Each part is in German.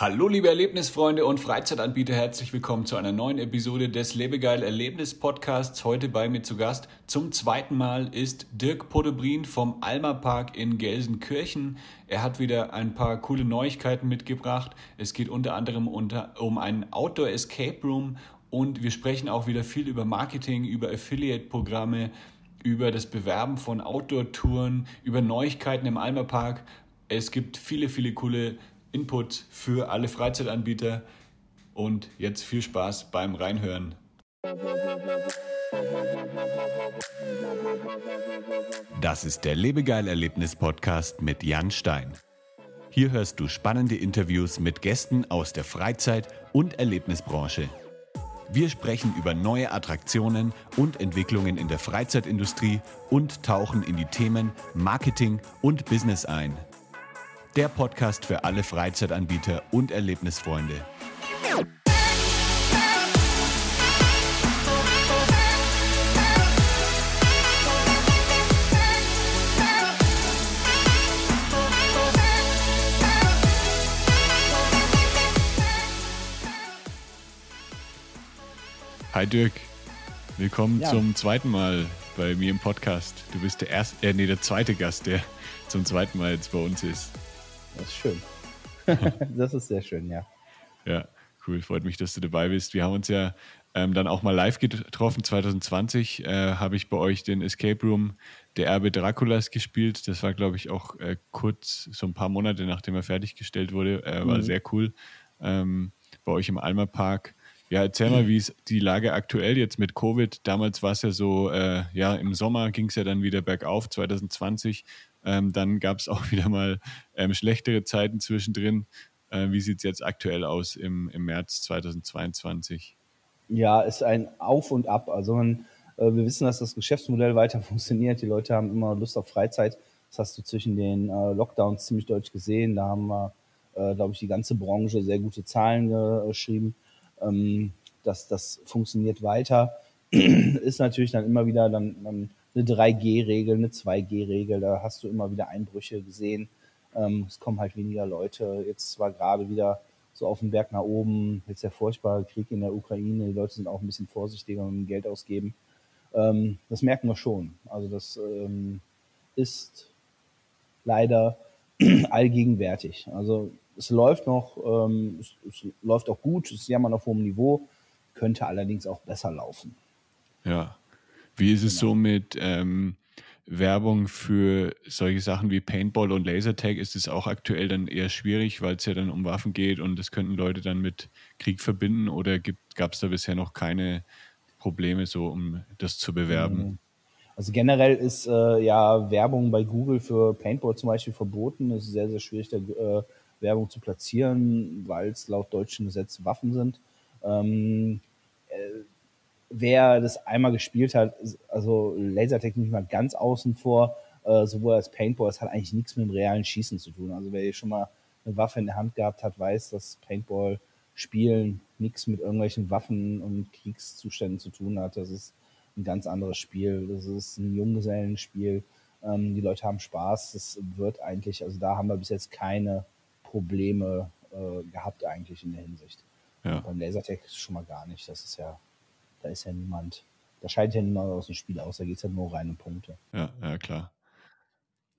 Hallo liebe Erlebnisfreunde und Freizeitanbieter, herzlich willkommen zu einer neuen Episode des Lebegeil Erlebnis Podcasts. Heute bei mir zu Gast zum zweiten Mal ist Dirk Podebrin vom Alma Park in Gelsenkirchen. Er hat wieder ein paar coole Neuigkeiten mitgebracht. Es geht unter anderem unter, um einen Outdoor Escape Room und wir sprechen auch wieder viel über Marketing, über Affiliate-Programme, über das Bewerben von Outdoor-Touren, über Neuigkeiten im Alma Park. Es gibt viele, viele coole Input für alle Freizeitanbieter. Und jetzt viel Spaß beim Reinhören. Das ist der Lebegeil-Erlebnis-Podcast mit Jan Stein. Hier hörst du spannende Interviews mit Gästen aus der Freizeit- und Erlebnisbranche. Wir sprechen über neue Attraktionen und Entwicklungen in der Freizeitindustrie und tauchen in die Themen Marketing und Business ein. Der Podcast für alle Freizeitanbieter und Erlebnisfreunde. Hi Dirk, willkommen ja. zum zweiten Mal bei mir im Podcast. Du bist der erste, äh, nee, der zweite Gast, der zum zweiten Mal jetzt bei uns ist. Das ist schön. das ist sehr schön, ja. Ja, cool. Freut mich, dass du dabei bist. Wir haben uns ja ähm, dann auch mal live getroffen. 2020 äh, habe ich bei euch den Escape Room der Erbe Draculas gespielt. Das war, glaube ich, auch äh, kurz, so ein paar Monate nachdem er fertiggestellt wurde. Äh, war mhm. sehr cool. Ähm, bei euch im Alma Park. Ja, erzähl mal, wie ist die Lage aktuell jetzt mit Covid? Damals war es ja so, äh, ja, im Sommer ging es ja dann wieder bergauf, 2020. Ähm, dann gab es auch wieder mal ähm, schlechtere Zeiten zwischendrin. Äh, wie sieht es jetzt aktuell aus im, im März 2022? Ja, ist ein Auf und Ab. Also man, äh, wir wissen, dass das Geschäftsmodell weiter funktioniert. Die Leute haben immer Lust auf Freizeit. Das hast du zwischen den äh, Lockdowns ziemlich deutlich gesehen. Da haben wir, äh, glaube ich, die ganze Branche sehr gute Zahlen geschrieben. Ähm, dass das funktioniert weiter. ist natürlich dann immer wieder dann, dann eine 3G-Regel, eine 2G-Regel, da hast du immer wieder Einbrüche gesehen. Ähm, es kommen halt weniger Leute. Jetzt war gerade wieder so auf dem Berg nach oben, jetzt der furchtbare Krieg in der Ukraine, die Leute sind auch ein bisschen vorsichtiger mit dem Geld ausgeben. Ähm, das merken wir schon. Also das ähm, ist leider allgegenwärtig. Also es läuft noch, ähm, es, es, läuft auch gut, es ist ja mal auf hohem Niveau, könnte allerdings auch besser laufen. Ja, wie ist es genau. so mit ähm, Werbung für solche Sachen wie Paintball und Lasertag? Ist es auch aktuell dann eher schwierig, weil es ja dann um Waffen geht und das könnten Leute dann mit Krieg verbinden oder gab es da bisher noch keine Probleme, so um das zu bewerben? Mhm. Also generell ist äh, ja Werbung bei Google für Paintball zum Beispiel verboten. Es ist sehr, sehr schwierig, da äh, Werbung zu platzieren, weil es laut deutschem Gesetz Waffen sind. Ähm, äh, wer das einmal gespielt hat, also Lasertechnik mal ganz außen vor, äh, sowohl als Paintball, das hat eigentlich nichts mit dem realen Schießen zu tun. Also wer schon mal eine Waffe in der Hand gehabt hat, weiß, dass Paintball Spielen nichts mit irgendwelchen Waffen und Kriegszuständen zu tun hat. Das ist ein ganz anderes Spiel. Das ist ein Junggesellenspiel. Ähm, die Leute haben Spaß. Das wird eigentlich, also da haben wir bis jetzt keine Probleme äh, gehabt eigentlich in der Hinsicht. Ja. Beim Lasertag schon mal gar nicht. Das ist ja da ist ja niemand, da scheint ja niemand aus dem Spiel aus, da geht es ja nur rein um Punkte. Ja, ja, klar.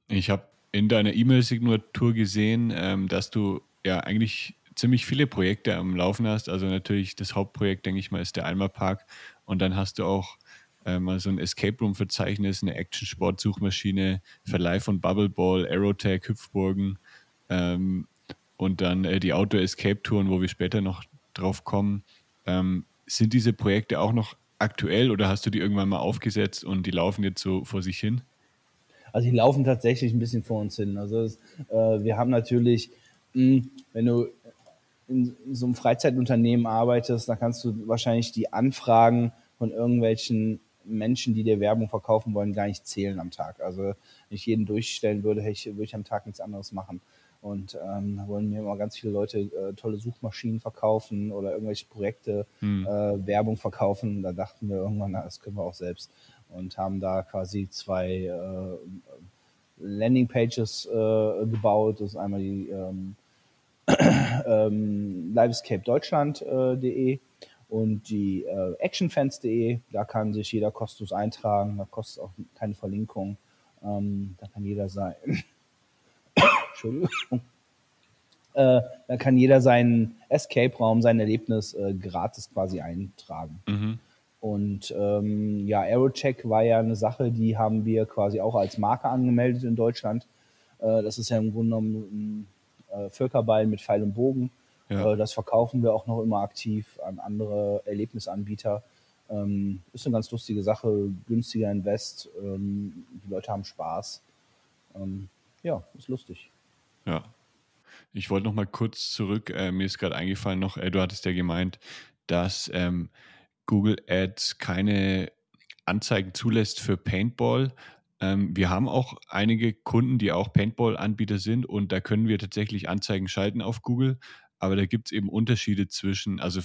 Ich habe in deiner E-Mail-Signatur gesehen, ähm, dass du ja eigentlich ziemlich viele Projekte am Laufen hast. Also natürlich das Hauptprojekt, denke ich mal, ist der Alma Park. Und dann hast du auch äh, mal so ein Escape Room-Verzeichnis, eine Action-Sport-Suchmaschine, Verleih von Bubble Ball, Aerotag, Hüpfburgen ähm, und dann äh, die Outdoor-Escape-Touren, wo wir später noch drauf kommen. Ähm, sind diese Projekte auch noch aktuell oder hast du die irgendwann mal aufgesetzt und die laufen jetzt so vor sich hin? Also die laufen tatsächlich ein bisschen vor uns hin. Also es, äh, wir haben natürlich, mh, hm, wenn du in so einem Freizeitunternehmen arbeitest, dann kannst du wahrscheinlich die Anfragen von irgendwelchen Menschen, die dir Werbung verkaufen wollen, gar nicht zählen am Tag. Also wenn ich jeden durchstellen würde, würde ich am Tag nichts anderes machen. Und ähm, da wollen mir immer ganz viele Leute äh, tolle Suchmaschinen verkaufen oder irgendwelche Projekte, hm. äh, Werbung verkaufen. Da dachten wir irgendwann, na, das können wir auch selbst. Und haben da quasi zwei äh, Landingpages äh, gebaut. Das ist einmal die ähm, ähm, livescapedeutschland.de und die äh, actionfans.de. Da kann sich jeder kostenlos eintragen. Da kostet auch keine Verlinkung. Ähm, da kann jeder sein. Entschuldigung. Äh, da kann jeder seinen Escape-Raum, sein Erlebnis äh, gratis quasi eintragen. Mhm. Und ähm, ja, Aerocheck war ja eine Sache, die haben wir quasi auch als Marke angemeldet in Deutschland. Äh, das ist ja im Grunde genommen ein äh, Völkerball mit Pfeil und Bogen. Ja. Äh, das verkaufen wir auch noch immer aktiv an andere Erlebnisanbieter. Ähm, ist eine ganz lustige Sache, günstiger Invest. Ähm, die Leute haben Spaß. Ähm, ja, ist lustig. Ja, ich wollte noch mal kurz zurück. Äh, mir ist gerade eingefallen noch, äh, du hattest ja gemeint, dass ähm, Google Ads keine Anzeigen zulässt für Paintball. Ähm, wir haben auch einige Kunden, die auch Paintball-Anbieter sind und da können wir tatsächlich Anzeigen schalten auf Google. Aber da gibt es eben Unterschiede zwischen, also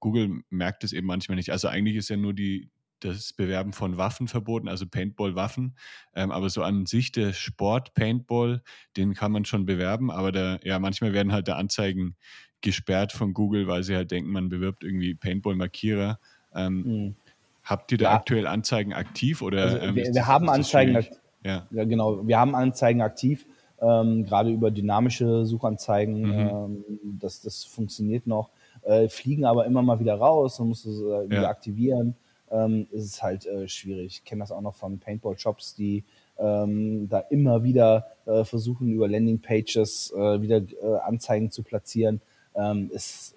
Google merkt es eben manchmal nicht. Also eigentlich ist ja nur die, das Bewerben von Waffen verboten, also Paintball-Waffen. Ähm, aber so an sich der Sport Paintball, den kann man schon bewerben, aber da, ja, manchmal werden halt da Anzeigen gesperrt von Google, weil sie halt denken, man bewirbt irgendwie Paintball-Markierer. Ähm, mhm. Habt ihr da ja. aktuell Anzeigen aktiv oder? Also, ähm, wir, wir haben Anzeigen aktiv. Ja. ja. genau. Wir haben Anzeigen aktiv, ähm, gerade über dynamische Suchanzeigen. Mhm. Ähm, das, das funktioniert noch. Äh, fliegen aber immer mal wieder raus und musst es äh, wieder ja. aktivieren ähm, ist es halt äh, schwierig. Ich kenne das auch noch von Paintball-Shops, die ähm, da immer wieder äh, versuchen, über Landing-Pages äh, wieder äh, Anzeigen zu platzieren. Ähm, ist,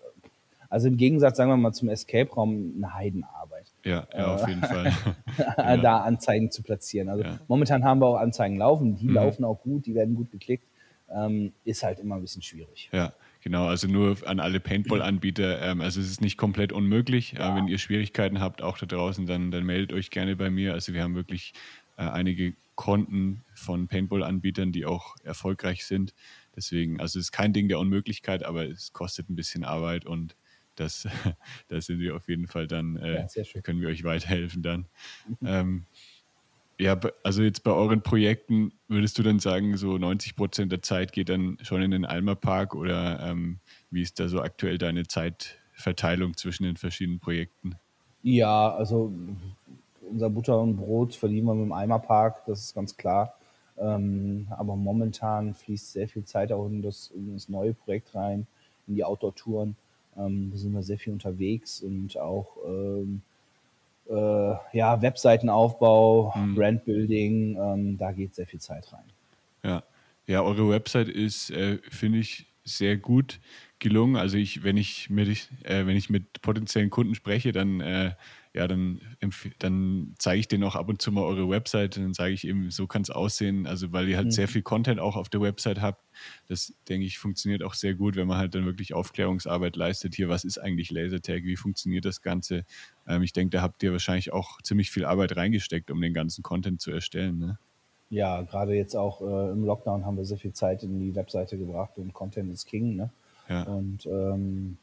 also im Gegensatz, sagen wir mal, zum Escape-Raum eine Heidenarbeit. Ja, ja auf jeden Fall. da Anzeigen zu platzieren. Also ja. momentan haben wir auch Anzeigen laufen, die mhm. laufen auch gut, die werden gut geklickt. Ähm, ist halt immer ein bisschen schwierig. Ja, Genau, also nur an alle Paintball-Anbieter. Ähm, also es ist nicht komplett unmöglich. Ja. Äh, wenn ihr Schwierigkeiten habt, auch da draußen, dann, dann meldet euch gerne bei mir. Also wir haben wirklich äh, einige Konten von Paintball-Anbietern, die auch erfolgreich sind. Deswegen, also es ist kein Ding der Unmöglichkeit, aber es kostet ein bisschen Arbeit und das, da sind wir auf jeden Fall dann, äh, ja, können wir euch weiterhelfen dann. Mhm. Ähm, ja, also jetzt bei euren Projekten würdest du dann sagen, so 90 Prozent der Zeit geht dann schon in den Alma Park oder ähm, wie ist da so aktuell deine Zeitverteilung zwischen den verschiedenen Projekten? Ja, also unser Butter und Brot verdienen wir mit dem Alma Park, das ist ganz klar. Ähm, aber momentan fließt sehr viel Zeit auch in das, in das neue Projekt rein, in die Outdoor-Touren. Ähm, da sind wir sehr viel unterwegs und auch ähm, äh, ja, Webseitenaufbau, mhm. Brandbuilding, ähm, da geht sehr viel Zeit rein. Ja, ja eure Website ist, äh, finde ich, sehr gut gelungen. Also ich, wenn ich mit, äh, wenn ich mit potenziellen Kunden spreche, dann äh, ja, dann, dann zeige ich denen auch ab und zu mal eure Website und dann sage ich eben, so kann es aussehen. Also weil ihr halt mhm. sehr viel Content auch auf der Website habt. Das, denke ich, funktioniert auch sehr gut, wenn man halt dann wirklich Aufklärungsarbeit leistet. Hier, was ist eigentlich Lasertag? Wie funktioniert das Ganze? Ähm, ich denke, da habt ihr wahrscheinlich auch ziemlich viel Arbeit reingesteckt, um den ganzen Content zu erstellen. Ne? Ja, gerade jetzt auch äh, im Lockdown haben wir sehr viel Zeit in die Webseite gebracht und Content ist King. Ne? Ja. Und ähm,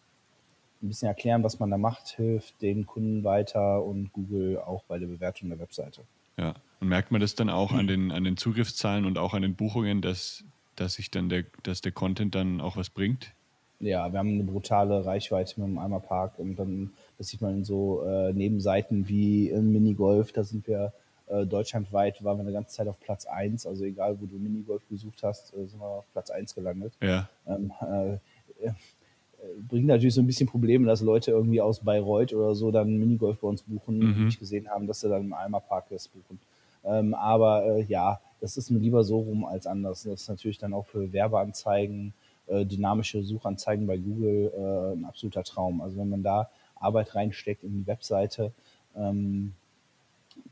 ein bisschen erklären, was man da macht, hilft den Kunden weiter und Google auch bei der Bewertung der Webseite. Ja, und merkt man das dann auch an den, an den Zugriffszahlen und auch an den Buchungen, dass, dass sich dann der, dass der Content dann auch was bringt? Ja, wir haben eine brutale Reichweite mit dem Eimer Park und dann, das sieht man in so äh, Nebenseiten wie im Minigolf, da sind wir äh, deutschlandweit, waren wir eine ganze Zeit auf Platz 1, also egal wo du Minigolf besucht hast, äh, sind wir auf Platz 1 gelandet. Ja. Ähm, äh, bringt natürlich so ein bisschen Probleme, dass Leute irgendwie aus Bayreuth oder so dann Minigolf bei uns buchen, mhm. die nicht gesehen haben, dass sie dann im Alma Park das buchen. Ähm, aber äh, ja, das ist mir lieber so rum als anders. Das ist natürlich dann auch für Werbeanzeigen, äh, dynamische Suchanzeigen bei Google äh, ein absoluter Traum. Also wenn man da Arbeit reinsteckt in die Webseite, ähm,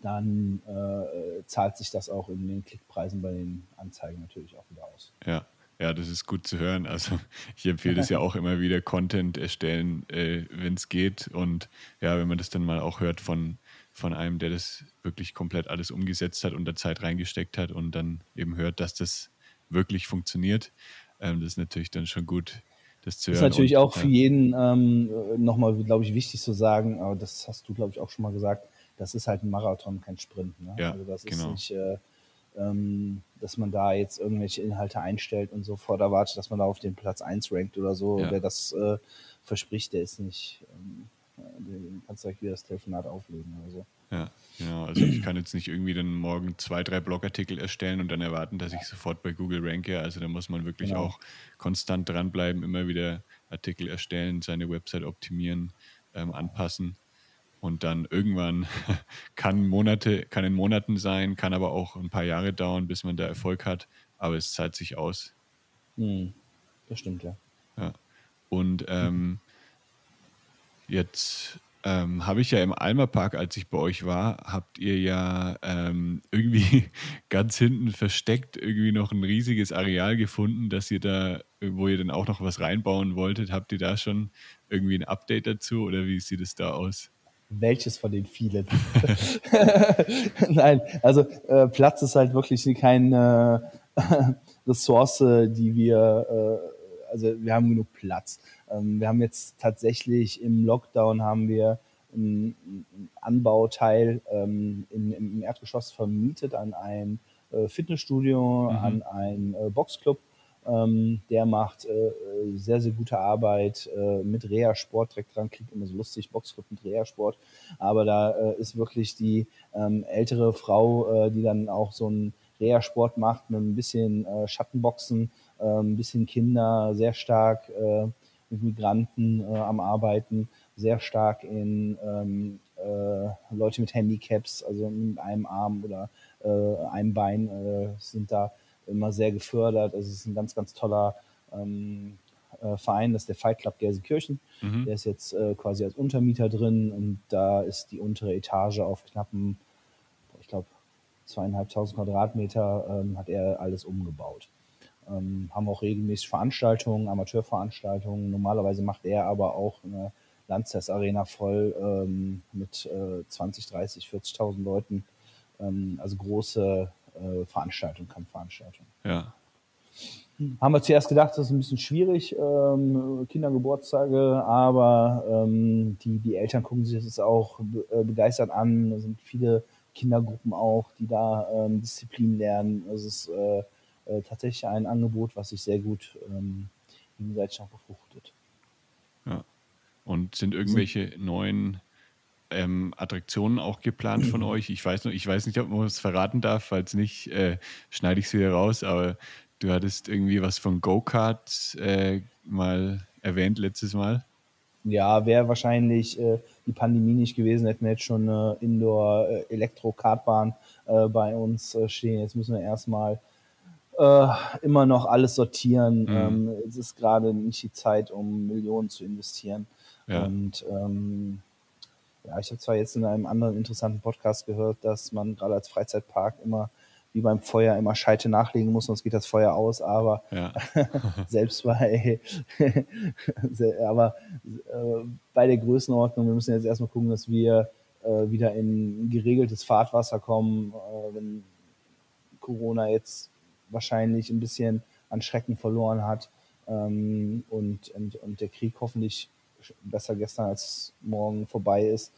dann äh, zahlt sich das auch in den Klickpreisen bei den Anzeigen natürlich auch wieder aus. Ja. Ja, das ist gut zu hören. Also ich empfehle das ja auch immer wieder, Content erstellen, äh, wenn es geht. Und ja, wenn man das dann mal auch hört von, von einem, der das wirklich komplett alles umgesetzt hat und da Zeit reingesteckt hat und dann eben hört, dass das wirklich funktioniert, ähm, das ist natürlich dann schon gut, das zu hören. Das ist natürlich und, auch für jeden ähm, nochmal, glaube ich, wichtig zu sagen, aber das hast du, glaube ich, auch schon mal gesagt, das ist halt ein Marathon, kein Sprint. Ne? Ja, also das genau. ist nicht... Äh, ähm, dass man da jetzt irgendwelche Inhalte einstellt und sofort erwartet, dass man da auf den Platz 1 rankt oder so. Ja. Wer das äh, verspricht, der ist nicht, ähm, den kannst du gleich wieder das Telefonat auflegen oder so. Ja, genau. Also ich kann jetzt nicht irgendwie dann morgen zwei, drei Blogartikel erstellen und dann erwarten, dass ich sofort bei Google ranke. Also da muss man wirklich genau. auch konstant dranbleiben, immer wieder Artikel erstellen, seine Website optimieren, ähm, anpassen. Und dann irgendwann kann Monate, kann in Monaten sein, kann aber auch ein paar Jahre dauern, bis man da Erfolg hat. Aber es zahlt sich aus. Hm, das stimmt, ja. ja. Und ähm, jetzt ähm, habe ich ja im Alma Park, als ich bei euch war, habt ihr ja ähm, irgendwie ganz hinten versteckt irgendwie noch ein riesiges Areal gefunden, dass ihr da, wo ihr dann auch noch was reinbauen wolltet. Habt ihr da schon irgendwie ein Update dazu oder wie sieht es da aus? Welches von den vielen? Nein, also äh, Platz ist halt wirklich keine äh, Ressource, die wir, äh, also wir haben genug Platz. Ähm, wir haben jetzt tatsächlich im Lockdown haben wir einen, Anbauteil ähm, in, im Erdgeschoss vermietet an ein äh, Fitnessstudio, mhm. an einen äh, Boxclub. Ähm, der macht äh, sehr, sehr gute Arbeit äh, mit Reha-Sport direkt dran. Klingt immer so lustig, Boxclub mit Reha-Sport. Aber da äh, ist wirklich die ähm, ältere Frau, äh, die dann auch so einen Reha-Sport macht mit ein bisschen äh, Schattenboxen, äh, ein bisschen Kinder, sehr stark äh, mit Migranten äh, am Arbeiten, sehr stark in ähm, äh, Leute mit Handicaps, also mit einem Arm oder äh, einem Bein äh, sind da immer sehr gefördert. Also es ist ein ganz, ganz toller ähm, äh, Verein, das ist der Fight Club Gelsenkirchen. Mhm. Der ist jetzt äh, quasi als Untermieter drin und da ist die untere Etage auf knappen, ich glaube, zweieinhalbtausend Quadratmeter, ähm, hat er alles umgebaut. Ähm, haben auch regelmäßig Veranstaltungen, Amateurveranstaltungen. Normalerweise macht er aber auch eine Landsess Arena voll ähm, mit äh, 20, 30, 40.000 Leuten. Ähm, also große äh, Veranstaltungen, Kampfveranstaltungen. Ja. Haben wir zuerst gedacht, das ist ein bisschen schwierig, ähm, Kindergeburtstage, aber ähm, die, die Eltern gucken sich das auch be äh, begeistert an. Da sind viele Kindergruppen auch, die da ähm, Disziplin lernen. Es ist äh, äh, tatsächlich ein Angebot, was sich sehr gut ähm, gegenseitig auch befruchtet. Ja. Und sind irgendwelche neuen ähm, Attraktionen auch geplant von euch? Ich weiß noch, ich weiß nicht, ob man es verraten darf, falls nicht, äh, schneide ich es wieder raus, aber du hattest irgendwie was von Go-Kart äh, mal erwähnt letztes Mal. Ja, wäre wahrscheinlich äh, die Pandemie nicht gewesen, hätten wir jetzt schon eine Indoor-Elektro-Kartbahn äh, bei uns äh, stehen. Jetzt müssen wir erstmal äh, immer noch alles sortieren. Mhm. Ähm, es ist gerade nicht die Zeit, um Millionen zu investieren. Ja. Und ähm, ja, ich habe zwar jetzt in einem anderen interessanten Podcast gehört, dass man gerade als Freizeitpark immer wie beim Feuer immer Scheite nachlegen muss, sonst geht das Feuer aus, aber ja. selbst bei, aber äh, bei der Größenordnung, wir müssen jetzt erstmal gucken, dass wir äh, wieder in geregeltes Fahrtwasser kommen, äh, wenn Corona jetzt wahrscheinlich ein bisschen an Schrecken verloren hat ähm, und, und, und der Krieg hoffentlich besser gestern als morgen vorbei ist,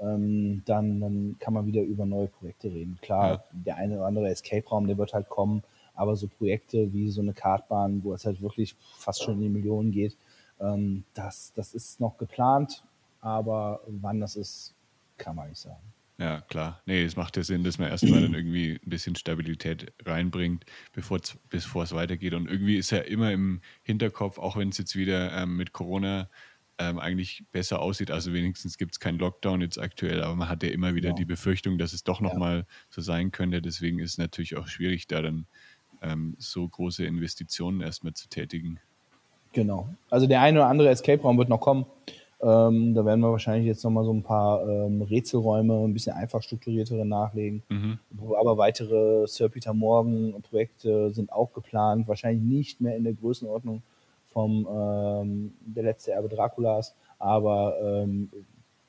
ähm, dann, dann kann man wieder über neue Projekte reden. Klar, ja. der eine oder andere Escape-Raum, der wird halt kommen, aber so Projekte wie so eine Kartbahn, wo es halt wirklich fast schon in die Millionen geht, ähm, das, das ist noch geplant, aber wann das ist, kann man nicht sagen. Ja, klar. Nee, es macht ja Sinn, dass man erstmal dann irgendwie ein bisschen Stabilität reinbringt, bevor es weitergeht. Und irgendwie ist ja immer im Hinterkopf, auch wenn es jetzt wieder ähm, mit Corona ähm, eigentlich besser aussieht. Also wenigstens gibt es keinen Lockdown jetzt aktuell, aber man hat ja immer wieder genau. die Befürchtung, dass es doch nochmal ja. so sein könnte. Deswegen ist es natürlich auch schwierig, da dann ähm, so große Investitionen erstmal zu tätigen. Genau. Also der eine oder andere Escape-Raum wird noch kommen. Ähm, da werden wir wahrscheinlich jetzt nochmal so ein paar ähm, Rätselräume, ein bisschen einfach strukturiertere nachlegen. Mhm. Aber weitere Sir Peter Morgan Projekte sind auch geplant. Wahrscheinlich nicht mehr in der Größenordnung vom ähm, Der letzte Erbe Draculas, aber ähm,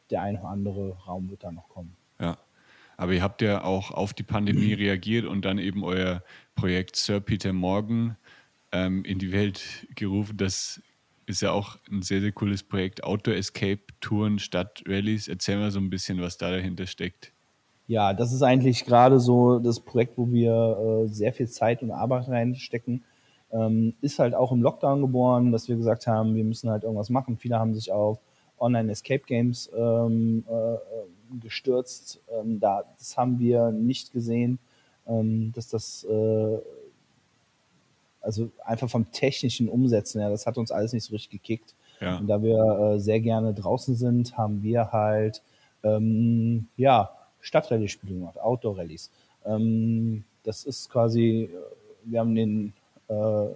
der eine oder andere Raum wird da noch kommen. Ja. Aber ihr habt ja auch auf die Pandemie reagiert und dann eben euer Projekt Sir Peter Morgan ähm, in die Welt gerufen. Das ist ja auch ein sehr, sehr cooles Projekt. Outdoor Escape Touren, Stadtrallies. Erzähl mal so ein bisschen, was da dahinter steckt. Ja, das ist eigentlich gerade so das Projekt, wo wir äh, sehr viel Zeit und Arbeit reinstecken. Ähm, ist halt auch im Lockdown geboren, dass wir gesagt haben, wir müssen halt irgendwas machen. Viele haben sich auf Online-Escape-Games ähm, äh, gestürzt. Ähm, da, das haben wir nicht gesehen, ähm, dass das äh, also einfach vom technischen Umsetzen her, das hat uns alles nicht so richtig gekickt. Ja. Und da wir äh, sehr gerne draußen sind, haben wir halt ähm, ja, Stadtrallye-Spiele gemacht, Outdoor-Rallyes. Ähm, das ist quasi, äh, wir haben den äh,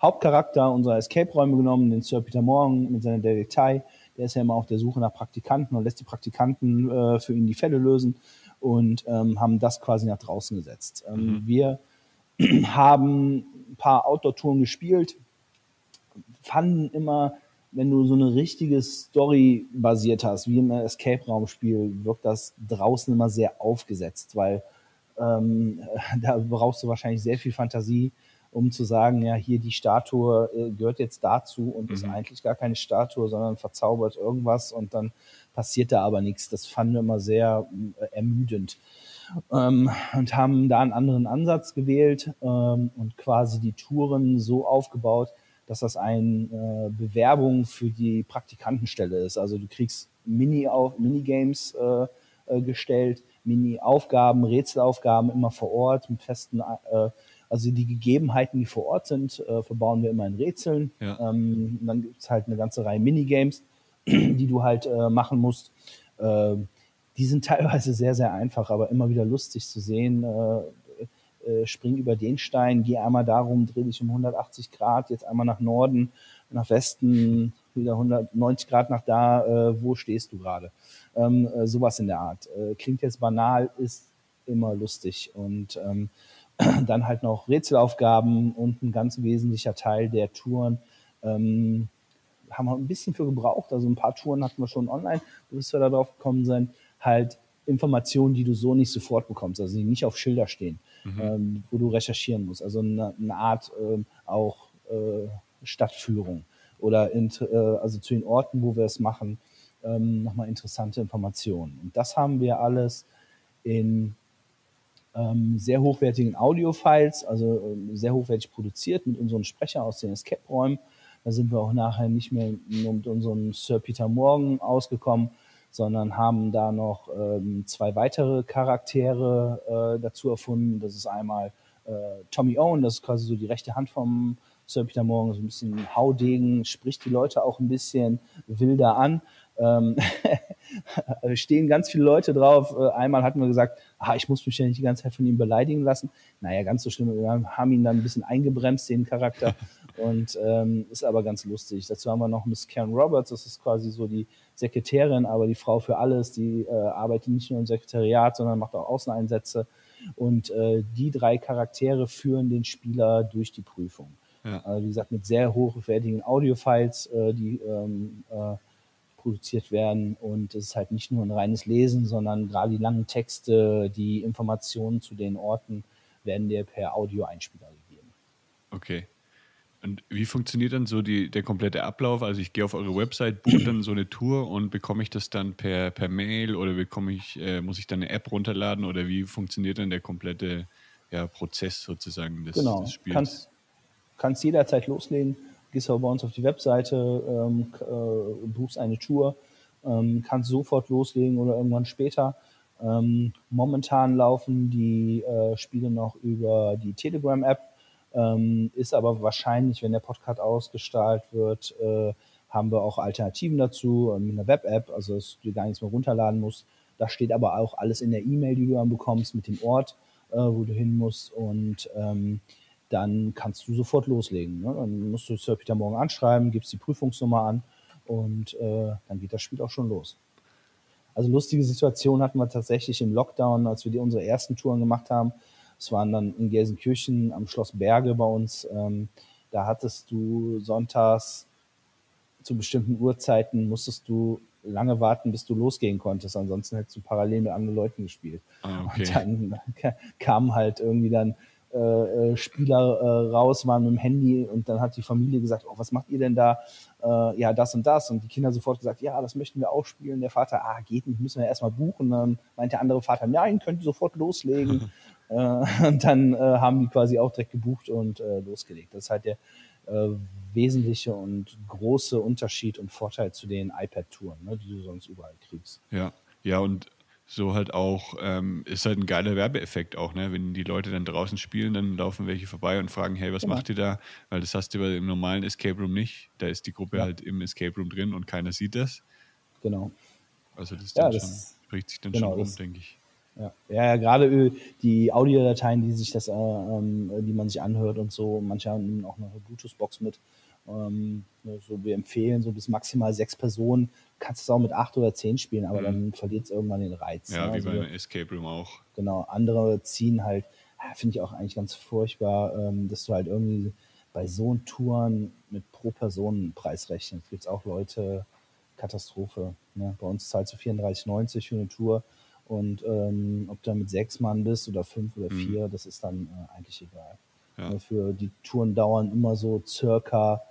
Hauptcharakter unserer Escape-Räume genommen, den Sir Peter Morgan mit seiner Detail. Der ist ja immer auf der Suche nach Praktikanten und lässt die Praktikanten äh, für ihn die Fälle lösen und ähm, haben das quasi nach draußen gesetzt. Ähm, mhm. Wir haben ein paar Outdoor-Touren gespielt, fanden immer, wenn du so eine richtige Story basiert hast, wie im Escape-Raum-Spiel, wirkt das draußen immer sehr aufgesetzt, weil ähm, da brauchst du wahrscheinlich sehr viel Fantasie, um zu sagen, ja, hier die Statue äh, gehört jetzt dazu und mhm. ist eigentlich gar keine Statue, sondern verzaubert irgendwas und dann passiert da aber nichts. Das fanden wir immer sehr äh, ermüdend. Ähm, und haben da einen anderen Ansatz gewählt ähm, und quasi die Touren so aufgebaut, dass das eine äh, Bewerbung für die Praktikantenstelle ist. Also du kriegst Mini auf, Minigames äh, äh, gestellt, Mini-Aufgaben, Rätselaufgaben immer vor Ort mit festen, äh, also die Gegebenheiten, die vor Ort sind, äh, verbauen wir immer in Rätseln. Ja. Ähm, dann gibt es halt eine ganze Reihe Minigames, die du halt äh, machen musst. Äh, die sind teilweise sehr, sehr einfach, aber immer wieder lustig zu sehen. Äh, äh, spring über den Stein, geh einmal darum, dreh dich um 180 Grad, jetzt einmal nach Norden, nach Westen, wieder 190 Grad nach da, äh, wo stehst du gerade? Ähm, äh, sowas in der Art. Klingt jetzt banal, ist immer lustig. Und ähm, dann halt noch Rätselaufgaben und ein ganz wesentlicher Teil der Touren. Ähm, haben wir ein bisschen für gebraucht. Also ein paar Touren hatten wir schon online, bis wir da drauf gekommen sind. Halt Informationen, die du so nicht sofort bekommst, also die nicht auf Schilder stehen mhm. ähm, wo du recherchieren musst. Also eine, eine Art ähm, auch äh, Stadtführung oder in, äh, also zu den Orten, wo wir es machen, ähm, nochmal interessante Informationen. Und das haben wir alles in ähm, sehr hochwertigen Audio-Files, also ähm, sehr hochwertig produziert mit unseren Sprechern aus den Escape-Räumen. Da sind wir auch nachher nicht mehr nur mit unserem Sir Peter Morgan ausgekommen, sondern haben da noch ähm, zwei weitere Charaktere äh, dazu erfunden. Das ist einmal äh, Tommy Owen, das ist quasi so die rechte Hand vom Sir Peter Morgan, so ein bisschen Haudegen, spricht die Leute auch ein bisschen wilder an. Ähm, stehen ganz viele Leute drauf. Äh, einmal hatten wir gesagt, ah, ich muss mich ja nicht die ganze Zeit von ihm beleidigen lassen. Naja, ganz so schlimm. Wir haben ihn dann ein bisschen eingebremst, den Charakter. Und ähm, ist aber ganz lustig. Dazu haben wir noch Miss Karen Roberts, das ist quasi so die Sekretärin, aber die Frau für alles, die äh, arbeitet nicht nur im Sekretariat, sondern macht auch Außeneinsätze. Und äh, die drei Charaktere führen den Spieler durch die Prüfung. Ja. Also wie gesagt, mit sehr hochwertigen Audiofiles, äh, die ähm, äh, produziert werden. Und es ist halt nicht nur ein reines Lesen, sondern gerade die langen Texte, die Informationen zu den Orten werden dir per Audio-Einspieler gegeben. Okay. Und wie funktioniert dann so die, der komplette Ablauf? Also ich gehe auf eure Website, buche dann so eine Tour und bekomme ich das dann per, per Mail oder bekomme ich, äh, muss ich dann eine App runterladen oder wie funktioniert dann der komplette ja, Prozess sozusagen des, genau. des Spiels? Kannst, kannst jederzeit loslegen gehst aber bei uns auf die Webseite, ähm, äh, buchst eine Tour, ähm, kannst sofort loslegen oder irgendwann später. Ähm, momentan laufen die äh, Spiele noch über die Telegram-App, ähm, ist aber wahrscheinlich, wenn der Podcast ausgestrahlt wird, äh, haben wir auch Alternativen dazu mit einer Web-App, also dass du gar nichts mehr runterladen musst. Da steht aber auch alles in der E-Mail, die du dann bekommst, mit dem Ort, äh, wo du hin musst und ähm, dann kannst du sofort loslegen. Ne? Dann musst du Sir Peter morgen anschreiben, gibst die Prüfungsnummer an und äh, dann geht das Spiel auch schon los. Also lustige Situation hatten wir tatsächlich im Lockdown, als wir die, unsere ersten Touren gemacht haben. Es waren dann in Gelsenkirchen am Schloss Berge bei uns. Ähm, da hattest du sonntags zu bestimmten Uhrzeiten musstest du lange warten, bis du losgehen konntest. Ansonsten hättest du parallel mit anderen Leuten gespielt. Ah, okay. Und dann kamen halt irgendwie dann äh, äh, Spieler äh, raus waren mit dem Handy und dann hat die Familie gesagt, oh, was macht ihr denn da? Äh, ja, das und das. Und die Kinder sofort gesagt, ja, das möchten wir auch spielen. Der Vater, ah, geht nicht, müssen wir erstmal buchen. Und dann meint der andere Vater, nein, könnt ihr sofort loslegen. äh, und dann haben die quasi auch direkt gebucht und losgelegt. Das ist halt der wesentliche und große Unterschied und Vorteil zu den iPad-Touren, ne, die du sonst überall kriegst. Ja, ja, und so halt auch, ähm, ist halt ein geiler Werbeeffekt auch, ne? Wenn die Leute dann draußen spielen, dann laufen welche vorbei und fragen, hey, was genau. macht ihr da? Weil das hast du im normalen Escape Room nicht. Da ist die Gruppe ja. halt im Escape Room drin und keiner sieht das. Genau. Also das, ja, das schon, spricht sich dann genau, schon rum, denke ich. Ja, ja, gerade die Audiodateien, die sich das, äh, ähm, die man sich anhört und so, manche haben auch noch eine Bluetooth-Box mit. Ähm, so wir empfehlen so bis maximal sechs Personen kannst es auch mit acht oder zehn spielen, aber mhm. dann verliert es irgendwann den Reiz. Ja, ne? wie also, bei Escape Room auch. Genau, andere ziehen halt, finde ich auch eigentlich ganz furchtbar, ähm, dass du halt irgendwie bei so Touren mit pro Person Preis rechnest. Gibt es auch Leute, Katastrophe. Ne? Bei uns zahlst du 34,90 für eine Tour und ähm, ob du da mit sechs Mann bist oder fünf oder mhm. vier, mhm. das ist dann äh, eigentlich egal. Ja. Ne, für die Touren dauern immer so circa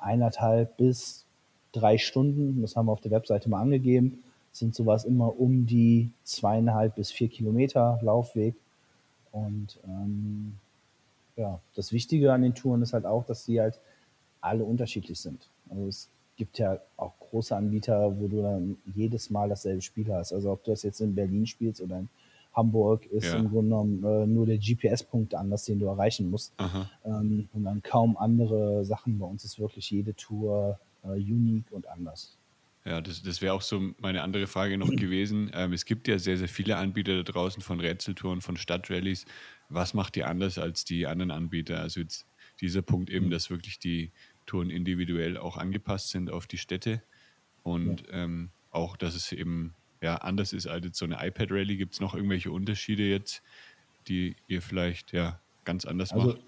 eineinhalb bis drei Stunden, das haben wir auf der Webseite mal angegeben, sind sowas immer um die zweieinhalb bis vier Kilometer Laufweg. Und ähm, ja, das Wichtige an den Touren ist halt auch, dass sie halt alle unterschiedlich sind. Also es gibt ja auch große Anbieter, wo du dann jedes Mal dasselbe Spiel hast. Also ob du das jetzt in Berlin spielst oder in Hamburg, ist ja. im Grunde genommen äh, nur der GPS-Punkt anders, den du erreichen musst. Ähm, und dann kaum andere Sachen. Bei uns ist wirklich jede Tour äh, unique und anders. Ja, das, das wäre auch so meine andere Frage noch gewesen. Ähm, es gibt ja sehr, sehr viele Anbieter da draußen von Rätseltouren, von Stadtrallies. Was macht die anders als die anderen Anbieter? Also jetzt dieser Punkt eben, mhm. dass wirklich die Touren individuell auch angepasst sind auf die Städte und ja. ähm, auch, dass es eben ja, anders ist als jetzt so eine iPad-Rallye. Gibt es noch irgendwelche Unterschiede jetzt, die ihr vielleicht ja ganz anders also, macht?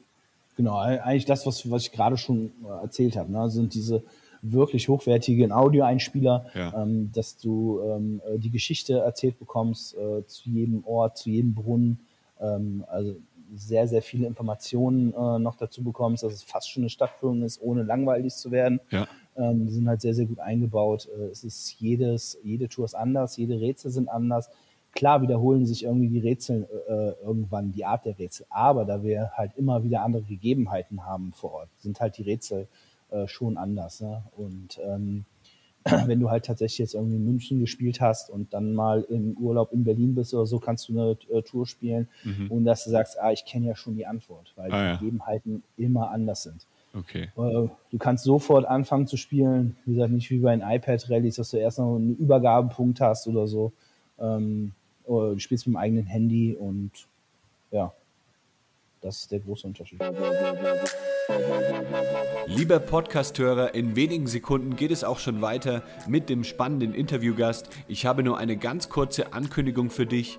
Genau, eigentlich das, was, was ich gerade schon äh, erzählt habe, ne, sind diese wirklich hochwertigen Audioeinspieler, ja. ähm, dass du ähm, äh, die Geschichte erzählt bekommst äh, zu jedem Ort, zu jedem Brunnen. Ähm, also sehr, sehr viele Informationen äh, noch dazu bekommst, dass es fast schon eine Stadtführung ist, ohne langweilig zu werden. Ja. Ähm, die sind halt sehr, sehr gut eingebaut. Äh, es ist jedes, jede Tour ist anders, jede Rätsel sind anders. Klar wiederholen sich irgendwie die Rätsel äh, irgendwann, die Art der Rätsel, aber da wir halt immer wieder andere Gegebenheiten haben vor Ort, sind halt die Rätsel äh, schon anders. Ne? Und ähm, wenn du halt tatsächlich jetzt irgendwie in München gespielt hast und dann mal im Urlaub in Berlin bist oder so, kannst du eine äh, Tour spielen, mhm. ohne dass du sagst, ah, ich kenne ja schon die Antwort, weil ah, die Gegebenheiten immer anders sind. Okay. Äh, du kannst sofort anfangen zu spielen, wie gesagt, nicht wie bei den iPad-Rallyes, dass du erst noch einen Übergabepunkt hast oder so. Ähm, oder du spielst mit dem eigenen Handy und ja, das ist der große Unterschied. Lieber Podcasthörer, in wenigen Sekunden geht es auch schon weiter mit dem spannenden Interviewgast. Ich habe nur eine ganz kurze Ankündigung für dich.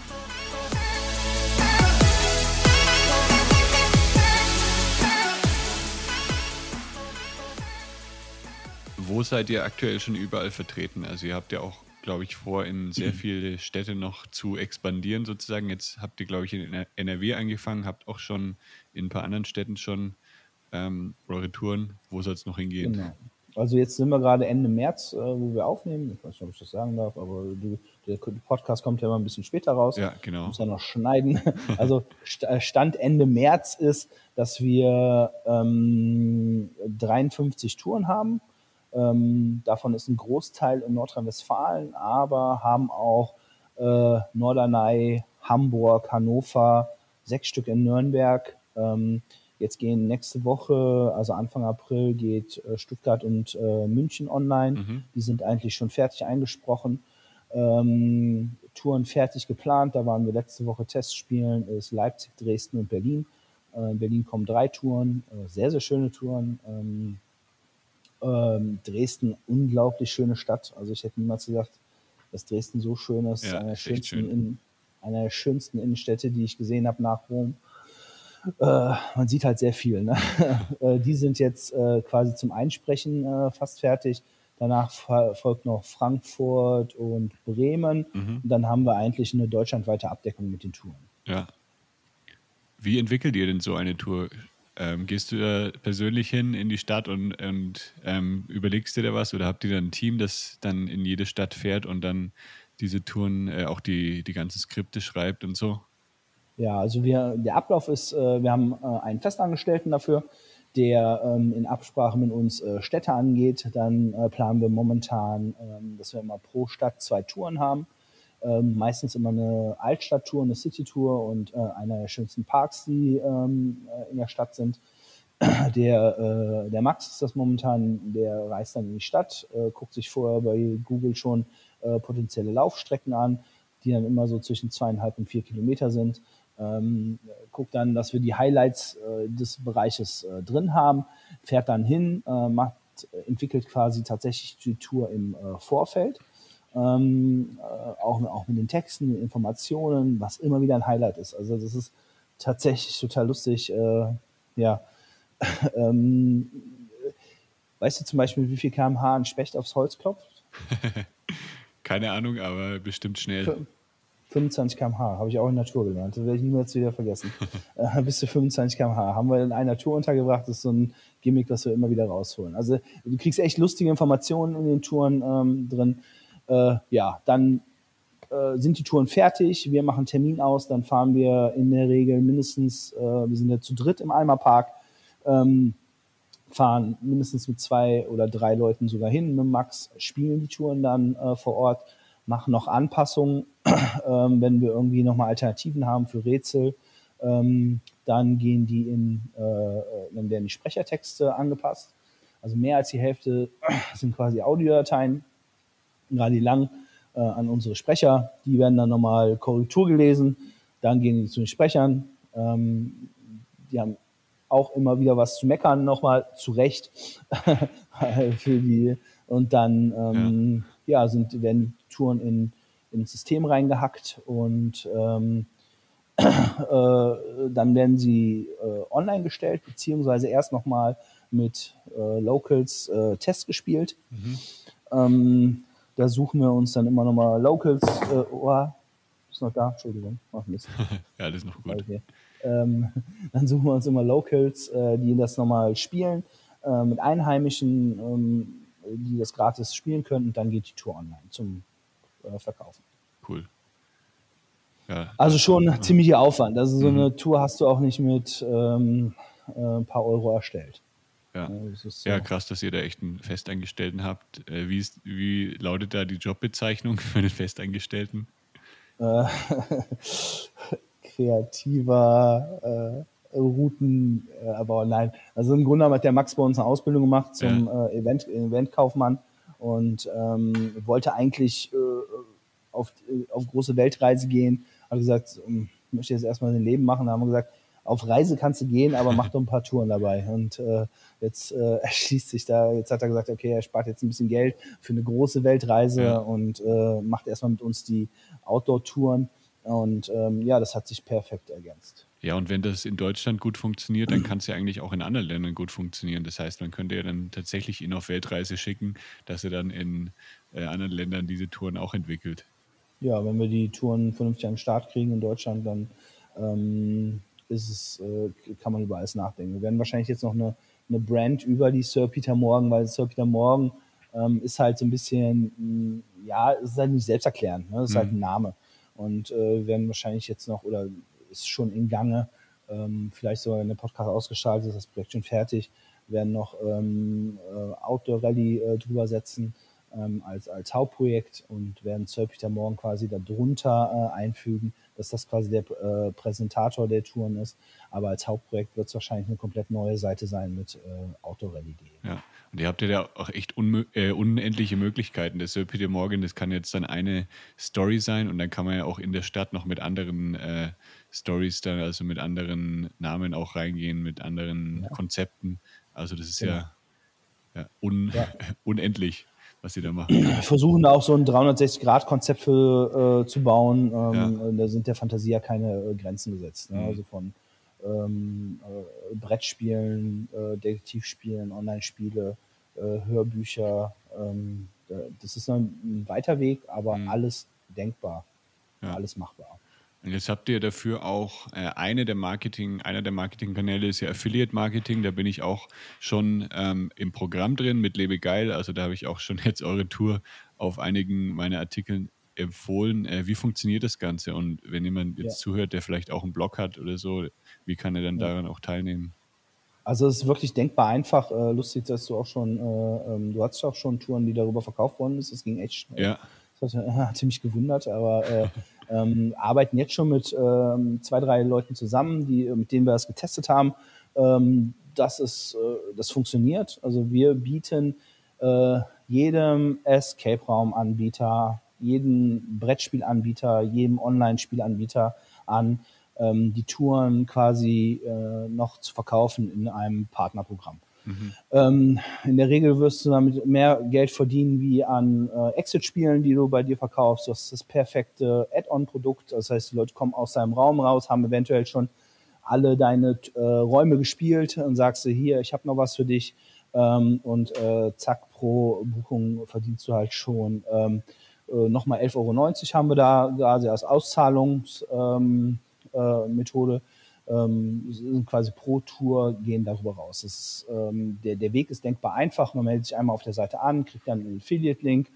Wo seid ihr aktuell schon überall vertreten? Also ihr habt ja auch, glaube ich, vor, in sehr viele Städte noch zu expandieren sozusagen. Jetzt habt ihr, glaube ich, in NRW angefangen, habt auch schon in ein paar anderen Städten schon ähm, eure Touren. Wo soll es noch hingehen? Genau. Also jetzt sind wir gerade Ende März, äh, wo wir aufnehmen. Ich weiß nicht, ob ich das sagen darf, aber du, der Podcast kommt ja immer ein bisschen später raus. Ja, genau. Muss ja noch schneiden. Also äh, Stand Ende März ist, dass wir ähm, 53 Touren haben ähm, davon ist ein Großteil in Nordrhein-Westfalen, aber haben auch äh, Norderney, Hamburg, Hannover, sechs Stück in Nürnberg. Ähm, jetzt gehen nächste Woche, also Anfang April, geht äh, Stuttgart und äh, München online. Mhm. Die sind eigentlich schon fertig eingesprochen. Ähm, Touren fertig geplant. Da waren wir letzte Woche Testspielen, ist Leipzig, Dresden und Berlin Äh, in Berlin kommen drei Touren, äh, sehr, sehr schöne Touren. Ähm, ähm, Dresden, unglaublich schöne Stadt. Also ich hätte niemals gesagt, dass Dresden so schön ist. Ja, einer, der schönsten schön. in, einer der schönsten Innenstädte, die ich gesehen habe nach Rom. Äh, man sieht halt sehr viel. Ne? äh, die sind jetzt äh, quasi zum Einsprechen äh, fast fertig. Danach folgt noch Frankfurt und Bremen. Mhm. Und dann haben wir eigentlich eine deutschlandweite Abdeckung mit den Touren. Ja. Wie entwickelt ihr denn so eine Tour? Ähm, gehst du da persönlich hin in die Stadt und, und ähm, überlegst dir da was oder habt ihr dann ein Team, das dann in jede Stadt fährt und dann diese Touren äh, auch die, die ganzen Skripte schreibt und so? Ja, also wir, der Ablauf ist, äh, wir haben äh, einen Festangestellten dafür, der ähm, in Absprache mit uns äh, Städte angeht. Dann äh, planen wir momentan, ähm, dass wir immer pro Stadt zwei Touren haben. Ähm, meistens immer eine Altstadttour, eine Citytour und äh, einer der schönsten Parks, die ähm, äh, in der Stadt sind. Der, äh, der Max ist das momentan, der reist dann in die Stadt, äh, guckt sich vorher bei Google schon äh, potenzielle Laufstrecken an, die dann immer so zwischen zweieinhalb und vier Kilometer sind. Ähm, guckt dann, dass wir die Highlights äh, des Bereiches äh, drin haben, fährt dann hin, macht, entwickelt quasi tatsächlich die Tour im Vorfeld ähm, äh, auch, auch mit den Texten, den Informationen, was immer wieder ein Highlight ist. Also das ist tatsächlich total lustig. Äh, ja, ähm, weißt du zum Beispiel, wie viel kmh ein Specht aufs Holz klopft? Keine Ahnung, aber bestimmt schnell. 25 km/h, habe ich auch in der Tour gelernt. Das werde ich niemals wieder vergessen. äh, bis zu 25 km/h haben wir in einer Tour untergebracht. Das ist so ein Gimmick, was wir immer wieder rausholen. Also du kriegst echt lustige Informationen in den Touren ähm, drin äh, ja, dann äh, sind die Touren fertig, wir machen Termin aus, dann fahren wir in der Regel mindestens, äh, wir sind ja zu dritt im Alma Park, ähm, fahren mindestens mit zwei oder drei Leuten sogar hin mit Max, spielen die Touren dann äh, vor Ort, machen noch Anpassungen, ähm, wenn wir irgendwie nochmal Alternativen haben für Rätsel. Ähm, dann gehen die in, äh, äh, dann werden die Sprechertexte angepasst. Also mehr als die Hälfte sind quasi Audiodateien gerade lang äh, an unsere Sprecher. Die werden dann nochmal Korrektur gelesen. Dann gehen die zu den Sprechern. Ähm, die haben auch immer wieder was zu meckern, nochmal zu Recht für die. Und dann ähm, ja. ja. sind, werden die Touren in, ins System reingehackt und ähm, äh, dann werden sie äh, online gestellt, beziehungsweise erst nochmal mit äh, Locals äh, Test gespielt. Mhm. Ähm, da suchen wir uns dann immer nochmal Locals. Äh, oh, ist noch da? Entschuldigung, mach Mist. ja, das ist noch gut. Okay. Ähm, dann suchen wir uns immer Locals, äh, die das nochmal spielen, äh, mit Einheimischen, ähm, die das gratis spielen können und dann geht die Tour online zum äh, Verkaufen. Cool. Ja, also schon ein ziemlicher Aufwand. Also so mhm. eine Tour hast du auch nicht mit ähm, äh, ein paar Euro erstellt. Ja. So. ja, krass, dass ihr da echt einen Festangestellten habt. Äh, wie, ist, wie lautet da die Jobbezeichnung für einen Festangestellten? Äh, kreativer äh, Routen, äh, aber nein. Also im Grunde hat der Max bei uns eine Ausbildung gemacht zum ja. äh, Event, Eventkaufmann und ähm, wollte eigentlich äh, auf, auf große Weltreise gehen. Hat gesagt, ähm, ich möchte jetzt erstmal ein Leben machen. Da haben wir gesagt, auf Reise kannst du gehen, aber mach doch ein paar Touren dabei. Und äh, jetzt äh, erschließt sich da, jetzt hat er gesagt, okay, er spart jetzt ein bisschen Geld für eine große Weltreise ja. und äh, macht erstmal mit uns die Outdoor-Touren. Und ähm, ja, das hat sich perfekt ergänzt. Ja, und wenn das in Deutschland gut funktioniert, dann kann es ja eigentlich auch in anderen Ländern gut funktionieren. Das heißt, man könnte ja dann tatsächlich ihn auf Weltreise schicken, dass er dann in äh, anderen Ländern diese Touren auch entwickelt. Ja, wenn wir die Touren vernünftig an den Start kriegen in Deutschland, dann ähm, ist es, äh, kann man über alles nachdenken. Wir werden wahrscheinlich jetzt noch eine, eine Brand über die Sir Peter Morgan, weil Sir Peter Morgan ähm, ist halt so ein bisschen, mh, ja, es ist halt nicht selbsterklärend, ne? ist halt mhm. halt ein Name. Und äh, werden wahrscheinlich jetzt noch, oder ist schon in Gange, ähm, vielleicht sogar in der Podcast ausgeschaltet, ist das Projekt schon fertig, werden noch ähm, äh, Outdoor Rally äh, drüber setzen ähm, als, als Hauptprojekt und werden Sir Peter Morgan quasi darunter äh, einfügen, dass das quasi der äh, Präsentator der Touren ist. Aber als Hauptprojekt wird es wahrscheinlich eine komplett neue Seite sein mit äh, Autorally.de. Ja, und ihr habt ja da auch echt äh, unendliche Möglichkeiten. Das Peter Morgan, das kann jetzt dann eine Story sein und dann kann man ja auch in der Stadt noch mit anderen äh, Stories dann, also mit anderen Namen auch reingehen, mit anderen ja. Konzepten. Also das ist genau. ja, ja, un, ja. unendlich was sie da machen. Wir versuchen da auch so ein 360-Grad-Konzept für äh, zu bauen. Ähm, ja. Da sind der Fantasie ja keine äh, Grenzen gesetzt. Ne? Mhm. Also von ähm, äh, Brettspielen, äh, Detektivspielen, Online-Spiele, äh, Hörbücher. Ähm, das ist ein, ein weiter Weg, aber mhm. alles denkbar, ja. alles machbar. Und jetzt habt ihr dafür auch äh, eine der Marketing, einer der Marketingkanäle ist ja Affiliate Marketing. Da bin ich auch schon ähm, im Programm drin mit Lebe Geil. Also da habe ich auch schon jetzt eure Tour auf einigen meiner Artikeln empfohlen. Äh, wie funktioniert das Ganze? Und wenn jemand jetzt ja. zuhört, der vielleicht auch einen Blog hat oder so, wie kann er dann ja. daran auch teilnehmen? Also es ist wirklich denkbar einfach. Äh, lustig, dass du auch schon, äh, ähm, du hattest auch schon Touren, die darüber verkauft worden sind. Das ging echt schnell. Ja. Das hat, hat mich gewundert, aber äh, ähm, arbeiten jetzt schon mit ähm, zwei, drei Leuten zusammen, die, mit denen wir das getestet haben. Ähm, das, ist, äh, das funktioniert. Also wir bieten äh, jedem Escape-Raum-Anbieter, jedem Brettspielanbieter, jedem Online-Spielanbieter an, ähm, die Touren quasi äh, noch zu verkaufen in einem Partnerprogramm. Mhm. Ähm, in der Regel wirst du damit mehr Geld verdienen wie an äh, Exit-Spielen, die du bei dir verkaufst. Das ist das perfekte Add-on-Produkt. Das heißt, die Leute kommen aus deinem Raum raus, haben eventuell schon alle deine äh, Räume gespielt und sagst du, hier, ich habe noch was für dich. Ähm, und äh, zack, pro Buchung verdienst du halt schon ähm, äh, nochmal 11,90 Euro haben wir da quasi als Auszahlungsmethode. Ähm, äh, sind quasi pro Tour gehen darüber raus. Ist, ähm, der, der Weg ist denkbar einfach. Man meldet sich einmal auf der Seite an, kriegt dann einen Affiliate-Link.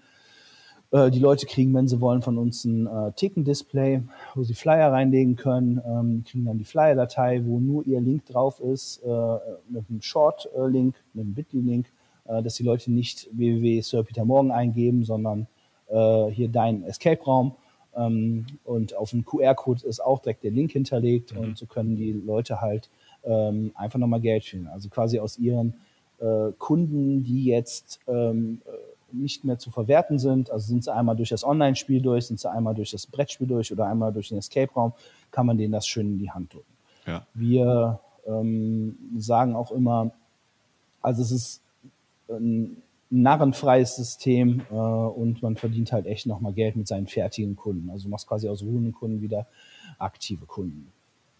Äh, die Leute kriegen, wenn sie wollen, von uns ein äh, Tickendisplay, wo sie Flyer reinlegen können, ähm, kriegen dann die Flyer-Datei, wo nur ihr Link drauf ist, äh, mit einem Short-Link, mit einem Bitly-Link, äh, dass die Leute nicht www Sir Peter Morgan eingeben, sondern äh, hier deinen Escape-Raum ähm, und auf dem QR-Code ist auch direkt der Link hinterlegt mhm. und so können die Leute halt ähm, einfach nochmal Geld finden. Also quasi aus ihren äh, Kunden, die jetzt ähm, äh, nicht mehr zu verwerten sind, also sind sie einmal durch das Online-Spiel durch, sind sie einmal durch das Brettspiel durch oder einmal durch den Escape-Raum, kann man denen das schön in die Hand drücken. Ja. Wir ähm, sagen auch immer, also es ist ein narrenfreies System äh, und man verdient halt echt nochmal Geld mit seinen fertigen Kunden. Also du machst quasi aus ruhenden Kunden wieder aktive Kunden.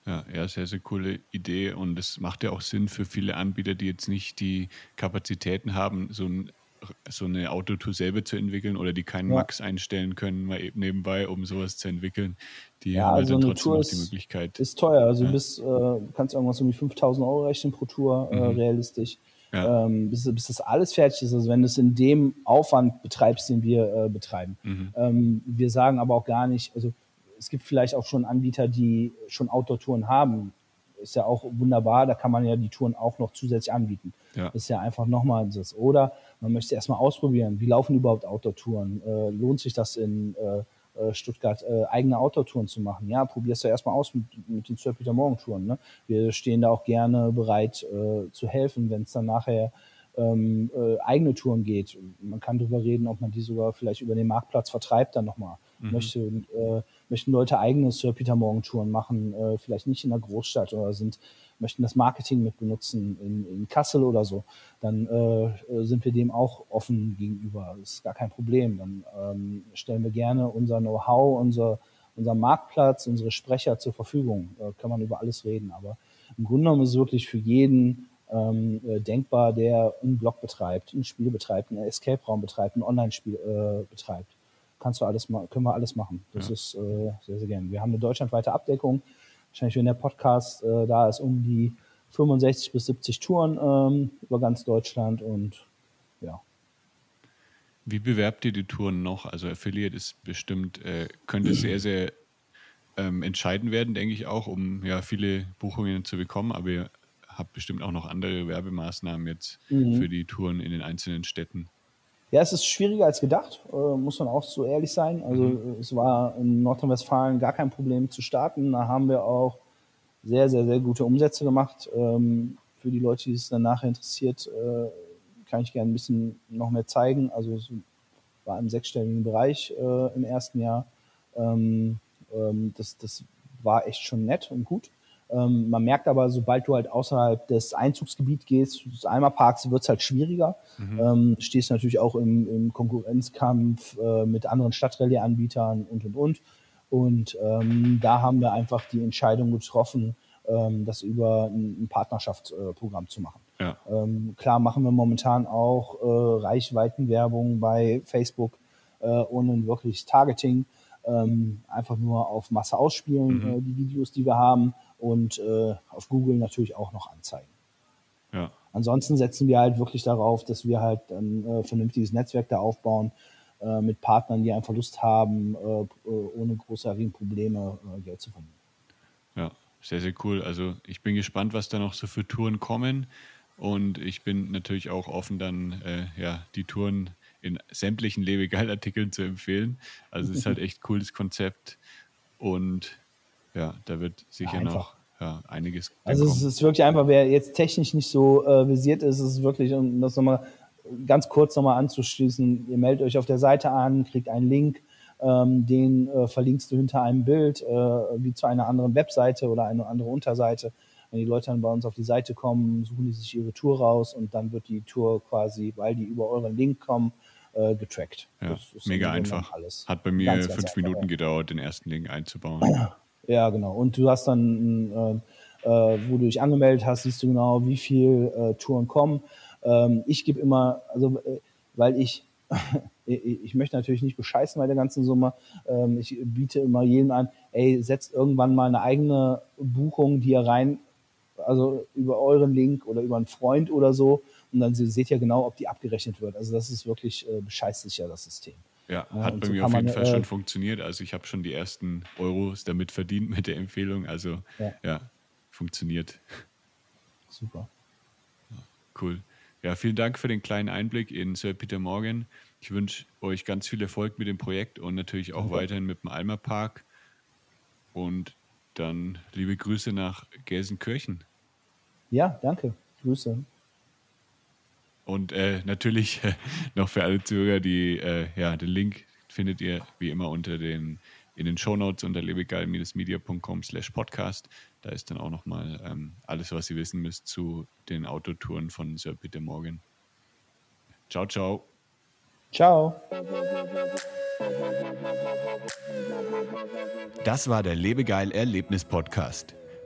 Ja, ja, sehr, sehr coole Idee und es macht ja auch Sinn für viele Anbieter, die jetzt nicht die Kapazitäten haben, so, ein, so eine Autotour selber zu entwickeln oder die keinen ja. Max einstellen können, mal eben nebenbei, um sowas zu entwickeln. Die ja, haben also dann trotzdem Tour noch die Möglichkeit. Ist teuer, also ja. bis, äh, kannst irgendwas um die 5000 Euro rechnen pro Tour, äh, mhm. realistisch ja. ähm, bis, bis das alles fertig ist. Also wenn du es in dem Aufwand betreibst, den wir äh, betreiben. Mhm. Ähm, wir sagen aber auch gar nicht, also es gibt vielleicht auch schon Anbieter, die schon Outdoor-Touren haben. Ist ja auch wunderbar, da kann man ja die Touren auch noch zusätzlich anbieten. Ja. Das ist ja einfach nochmal das. Oder man möchte erstmal ausprobieren, wie laufen überhaupt Outdoor-Touren? Äh, lohnt sich das in äh, äh, Stuttgart äh, eigene Outdoor-Touren zu machen. Ja, probierst du erstmal aus mit, mit den Sir Peter Morgen-Touren. Ne? Wir stehen da auch gerne bereit äh, zu helfen, wenn es dann nachher ähm, äh, eigene Touren geht. Man kann darüber reden, ob man die sogar vielleicht über den Marktplatz vertreibt dann nochmal. Mhm. Möchte, äh, möchten Leute eigene Sir Peter Morgen Touren machen, äh, vielleicht nicht in der Großstadt oder sind möchten das Marketing mit benutzen in, in Kassel oder so, dann äh, sind wir dem auch offen gegenüber. Das ist gar kein Problem. Dann ähm, stellen wir gerne unser Know-how, unser, unser Marktplatz, unsere Sprecher zur Verfügung. Da kann man über alles reden. Aber im Grunde genommen ist es wirklich für jeden ähm, äh, denkbar, der einen Blog betreibt, ein Spiel betreibt, einen Escape-Raum betreibt, ein Online-Spiel äh, betreibt. Kannst du alles können wir alles machen. Das ja. ist äh, sehr, sehr gerne. Wir haben eine deutschlandweite Abdeckung wahrscheinlich, wenn der Podcast äh, da ist, um die 65 bis 70 Touren ähm, über ganz Deutschland und ja. Wie bewerbt ihr die Touren noch? Also Affiliate ist bestimmt, äh, könnte sehr, sehr ähm, entscheidend werden, denke ich auch, um ja viele Buchungen zu bekommen, aber ihr habt bestimmt auch noch andere Werbemaßnahmen jetzt mhm. für die Touren in den einzelnen Städten. Ja, es ist schwieriger als gedacht, äh, muss man auch so ehrlich sein. Also mhm. es war in Nordrhein-Westfalen gar kein Problem zu starten. Da haben wir auch sehr, sehr, sehr gute Umsätze gemacht. Ähm, für die Leute, die es dann nachher interessiert, äh, kann ich gerne ein bisschen noch mehr zeigen. Also es war im sechsstelligen Bereich äh, im ersten Jahr. Ähm, ähm, das, das war echt schon nett und gut. Ähm, man merkt aber, sobald du halt außerhalb des Einzugsgebiets gehst, des Eimerparks, wird es halt schwieriger. Mhm. Ähm, stehst natürlich auch im, im Konkurrenzkampf äh, mit anderen Stadtrallye-Anbietern und, und, und. Und ähm, da haben wir einfach die Entscheidung getroffen, ähm, das über ein, ein Partnerschaftsprogramm zu machen. Ja. Ähm, klar machen wir momentan auch äh, Reichweitenwerbung bei Facebook äh, ohne wirklich Targeting. Ähm, einfach nur auf Masse ausspielen, mhm. äh, die Videos, die wir haben und äh, auf Google natürlich auch noch anzeigen. Ja. Ansonsten setzen wir halt wirklich darauf, dass wir halt ein äh, vernünftiges Netzwerk da aufbauen äh, mit Partnern, die einfach Lust haben, äh, ohne großartige Probleme äh, Geld zu verdienen. Ja, sehr, sehr cool. Also ich bin gespannt, was da noch so für Touren kommen. Und ich bin natürlich auch offen, dann äh, ja, die Touren in sämtlichen Lebegeil-Artikeln zu empfehlen. Also es ist halt echt cooles Konzept. Und ja, da wird sicher einfach. noch ja, einiges. Also es ist wirklich einfach, wer jetzt technisch nicht so äh, visiert ist, ist wirklich, um das nochmal ganz kurz nochmal anzuschließen, ihr meldet euch auf der Seite an, kriegt einen Link, ähm, den äh, verlinkst du hinter einem Bild, äh, wie zu einer anderen Webseite oder einer anderen Unterseite. Wenn die Leute dann bei uns auf die Seite kommen, suchen die sich ihre Tour raus und dann wird die Tour quasi, weil die über euren Link kommen, äh, getrackt. Ja, mega einfach. Alles. Hat bei mir ganz, fünf ganz Minuten einfach, gedauert, den ersten Link einzubauen. Ja, genau. Und du hast dann, äh, äh, wo du dich angemeldet hast, siehst du genau, wie viele äh, Touren kommen. Ähm, ich gebe immer, also äh, weil ich, ich möchte natürlich nicht bescheißen bei der ganzen Summe. Ähm, ich biete immer jedem an, ey, setzt irgendwann mal eine eigene Buchung, die ihr rein, also über euren Link oder über einen Freund oder so. Und dann seht ihr genau, ob die abgerechnet wird. Also das ist wirklich äh, bescheißsicher, das System. Ja, hat ja, bei so mir auf jeden man, Fall äh, schon funktioniert. Also ich habe schon die ersten Euros damit verdient mit der Empfehlung. Also ja, ja funktioniert. Super. cool. Ja, vielen Dank für den kleinen Einblick in Sir Peter Morgan. Ich wünsche euch ganz viel Erfolg mit dem Projekt und natürlich auch okay. weiterhin mit dem Alma Park. Und dann liebe Grüße nach Gelsenkirchen. Ja, danke. Grüße. Und äh, natürlich äh, noch für alle Zuhörer, die, äh, ja, den Link findet ihr wie immer unter den, in den Shownotes unter lebegeil-media.com slash podcast. Da ist dann auch nochmal ähm, alles, was ihr wissen müsst zu den Autotouren von Sir Peter Morgan. Ciao, ciao. Ciao. Das war der Lebegeil Erlebnis Podcast.